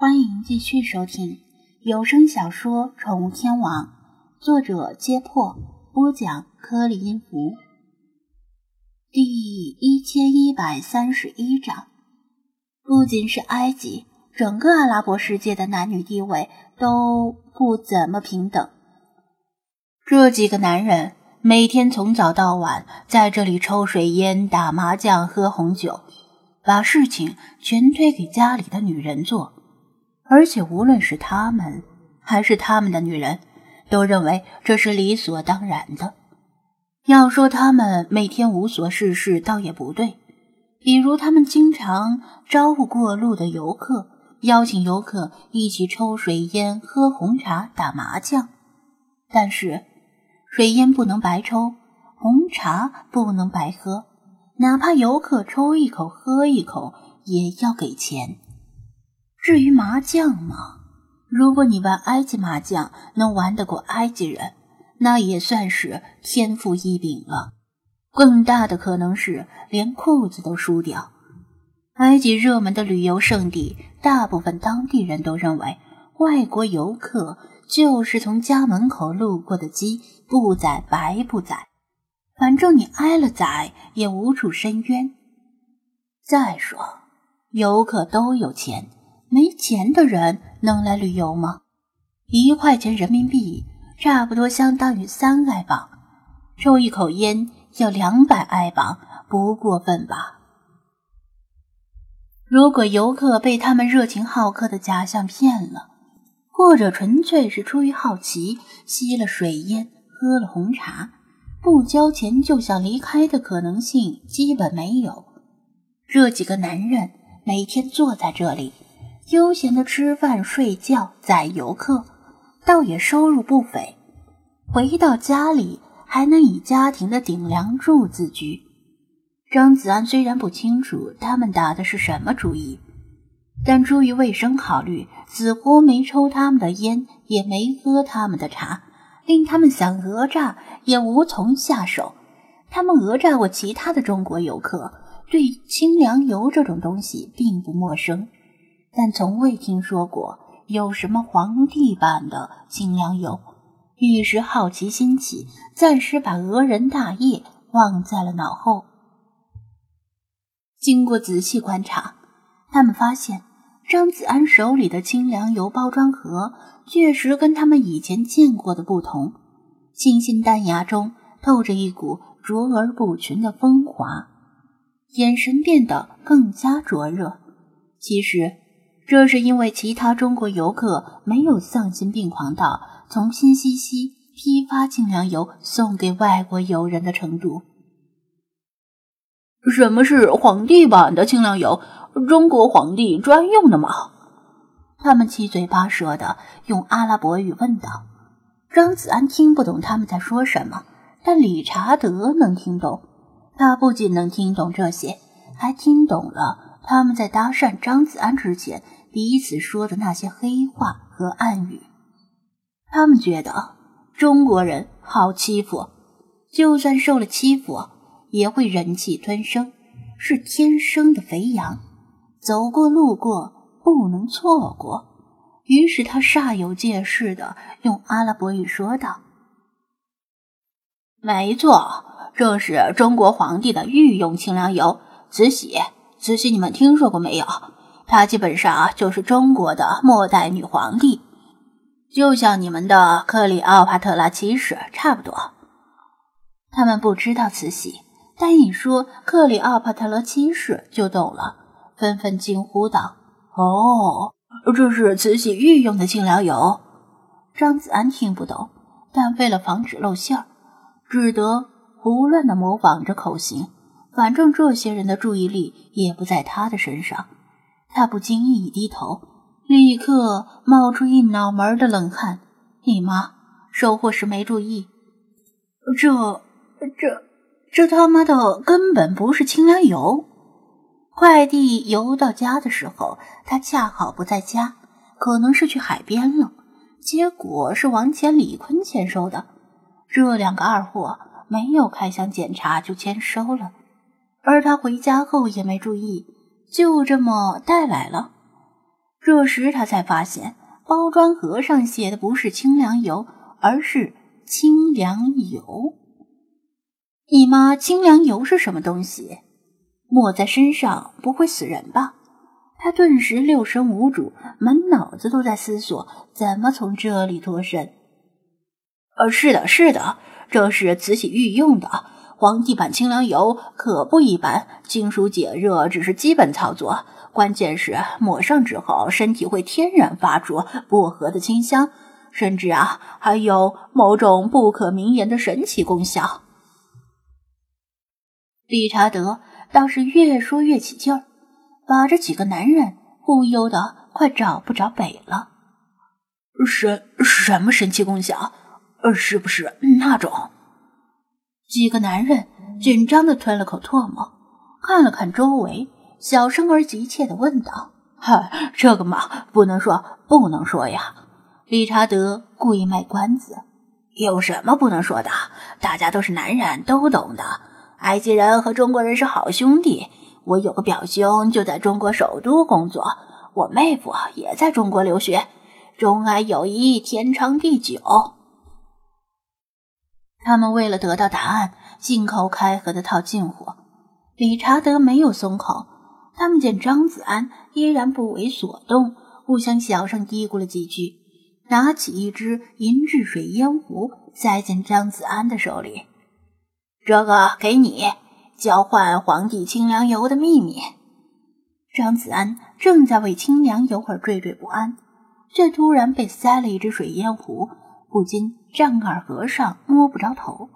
欢迎继续收听有声小说《宠物天王》，作者：揭破，播讲：颗粒音符，第一千一百三十一章。不仅是埃及，整个阿拉伯世界的男女地位都不怎么平等。这几个男人每天从早到晚在这里抽水烟、打麻将、喝红酒，把事情全推给家里的女人做。而且，无论是他们还是他们的女人，都认为这是理所当然的。要说他们每天无所事事，倒也不对。比如，他们经常招呼过路的游客，邀请游客一起抽水烟、喝红茶、打麻将。但是，水烟不能白抽，红茶不能白喝，哪怕游客抽一口、喝一口，也要给钱。至于麻将嘛，如果你玩埃及麻将能玩得过埃及人，那也算是天赋异禀了。更大的可能是连裤子都输掉。埃及热门的旅游胜地，大部分当地人都认为，外国游客就是从家门口路过的鸡，不宰白不宰，反正你挨了宰也无处申冤。再说，游客都有钱。没钱的人能来旅游吗？一块钱人民币差不多相当于三埃镑，抽一口烟要两百埃镑，不过分吧？如果游客被他们热情好客的假象骗了，或者纯粹是出于好奇吸了水烟、喝了红茶，不交钱就想离开的可能性基本没有。这几个男人每天坐在这里。悠闲的吃饭、睡觉、载游客，倒也收入不菲。回到家里，还能以家庭的顶梁柱自居。张子安虽然不清楚他们打的是什么主意，但出于卫生考虑，死活没抽他们的烟，也没喝他们的茶，令他们想讹诈也无从下手。他们讹诈过其他的中国游客，对清凉油这种东西并不陌生。但从未听说过有什么皇帝版的清凉油，一时好奇心起，暂时把讹人大业忘在了脑后。经过仔细观察，他们发现张子安手里的清凉油包装盒确实跟他们以前见过的不同，清新淡雅中透着一股卓而不群的风华，眼神变得更加灼热。其实。这是因为其他中国游客没有丧心病狂到从新西西批发清凉油送给外国友人的程度。什么是皇帝版的清凉油？中国皇帝专用的吗？他们七嘴八舌的用阿拉伯语问道。张子安听不懂他们在说什么，但理查德能听懂。他不仅能听懂这些，还听懂了他们在搭讪张子安之前。彼此说的那些黑话和暗语，他们觉得中国人好欺负，就算受了欺负，也会忍气吞声，是天生的肥羊，走过路过不能错过。于是他煞有介事的用阿拉伯语说道：“没错，这是中国皇帝的御用清凉油，慈禧，慈禧，你们听说过没有？”她基本上，就是中国的末代女皇帝，就像你们的克里奥帕特拉七世差不多。他们不知道慈禧，但一说克里奥帕特拉七世就懂了，纷纷惊呼道：“哦，这是慈禧御用的清凉油。”张子安听不懂，但为了防止露馅儿，只得胡乱的模仿着口型。反正这些人的注意力也不在他的身上。他不经意一低头，立刻冒出一脑门的冷汗。你妈收货时没注意，这、这、这他妈的根本不是清凉油！快递邮到家的时候，他恰好不在家，可能是去海边了。结果是王乾、李坤签收的，这两个二货没有开箱检查就签收了，而他回家后也没注意。就这么带来了，这时他才发现，包装盒上写的不是清凉油，而是清凉油。你妈，清凉油是什么东西？抹在身上不会死人吧？他顿时六神无主，满脑子都在思索怎么从这里脱身。呃，是的，是的，这是慈禧御用的皇帝版清凉油，可不一般。清暑解热只是基本操作，关键是抹上之后，身体会天然发出薄荷的清香，甚至啊，还有某种不可名言的神奇功效。理查德倒是越说越起劲儿，把这几个男人忽悠的快找不着北了。神什么神奇功效？呃，是不是那种？几个男人紧张的吞了口唾沫，看了看周围，小声而急切的问道：“嗨，这个嘛，不能说，不能说呀。”理查德故意卖关子：“有什么不能说的？大家都是男人，都懂的。”埃及人和中国人是好兄弟。我有个表兄就在中国首都工作，我妹夫也在中国留学。中埃友谊天长地久。他们为了得到答案，信口开河的套近乎。理查德没有松口。他们见张子安依然不为所动，互相小声嘀咕了几句，拿起一支银质水烟壶，塞进张子安的手里。这个给你交换皇帝清凉油的秘密。张子安正在为清凉油而惴惴不安，却突然被塞了一只水烟壶，不禁丈二和尚摸不着头。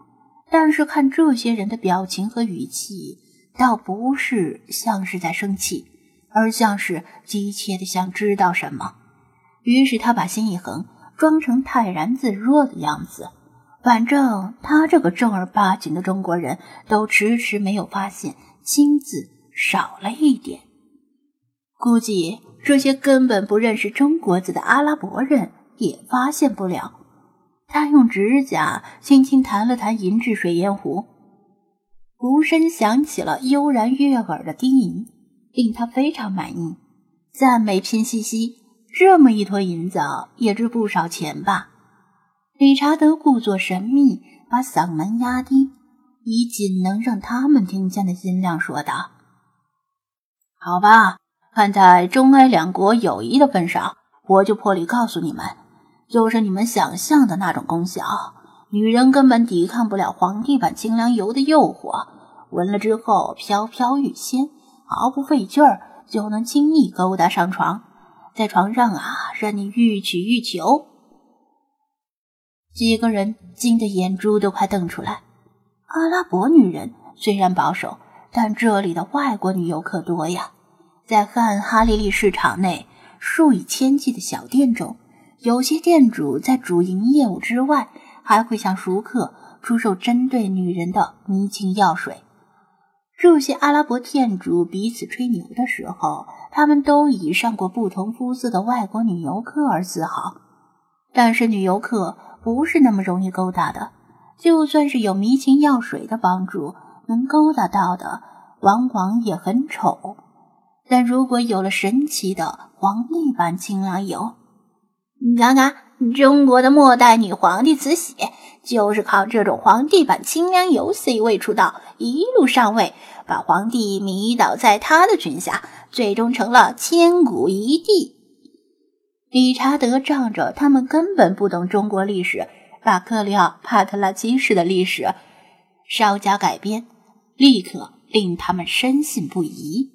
但是看这些人的表情和语气，倒不是像是在生气，而像是急切的想知道什么。于是他把心一横，装成泰然自若的样子。反正他这个正儿八经的中国人都迟迟没有发现“清”字少了一点，估计这些根本不认识中国字的阿拉伯人也发现不了。他用指甲轻轻弹了弹银质水烟壶，壶身响起了悠然悦耳的低吟，令他非常满意，赞美拼夕夕。这么一坨银子也值不少钱吧？理查德故作神秘，把嗓门压低，以仅能让他们听见的音量说道：“好吧，看在中埃两国友谊的份上，我就破例告诉你们，就是你们想象的那种功效。女人根本抵抗不了皇帝版清凉油的诱惑，闻了之后飘飘欲仙，毫不费劲儿就能轻易勾搭上床，在床上啊，任你欲取欲求。”几个人惊得眼珠都快瞪出来。阿拉伯女人虽然保守，但这里的外国女游客多呀。在汉哈利利市场内，数以千计的小店中，有些店主在主营业务之外，还会向熟客出售针对女人的迷情药水。这些阿拉伯店主彼此吹牛的时候，他们都以上过不同肤色的外国女游客而自豪。但是女游客。不是那么容易勾搭的，就算是有迷情药水的帮助，能勾搭到的往往也很丑。但如果有了神奇的皇帝版清凉油，你看看中国的末代女皇帝慈禧，就是靠这种皇帝版清凉油 C 位出道，一路上位，把皇帝迷倒在她的裙下，最终成了千古一帝。理查德仗着他们根本不懂中国历史，把克里奥帕特拉七世的历史稍加改编，立刻令他们深信不疑。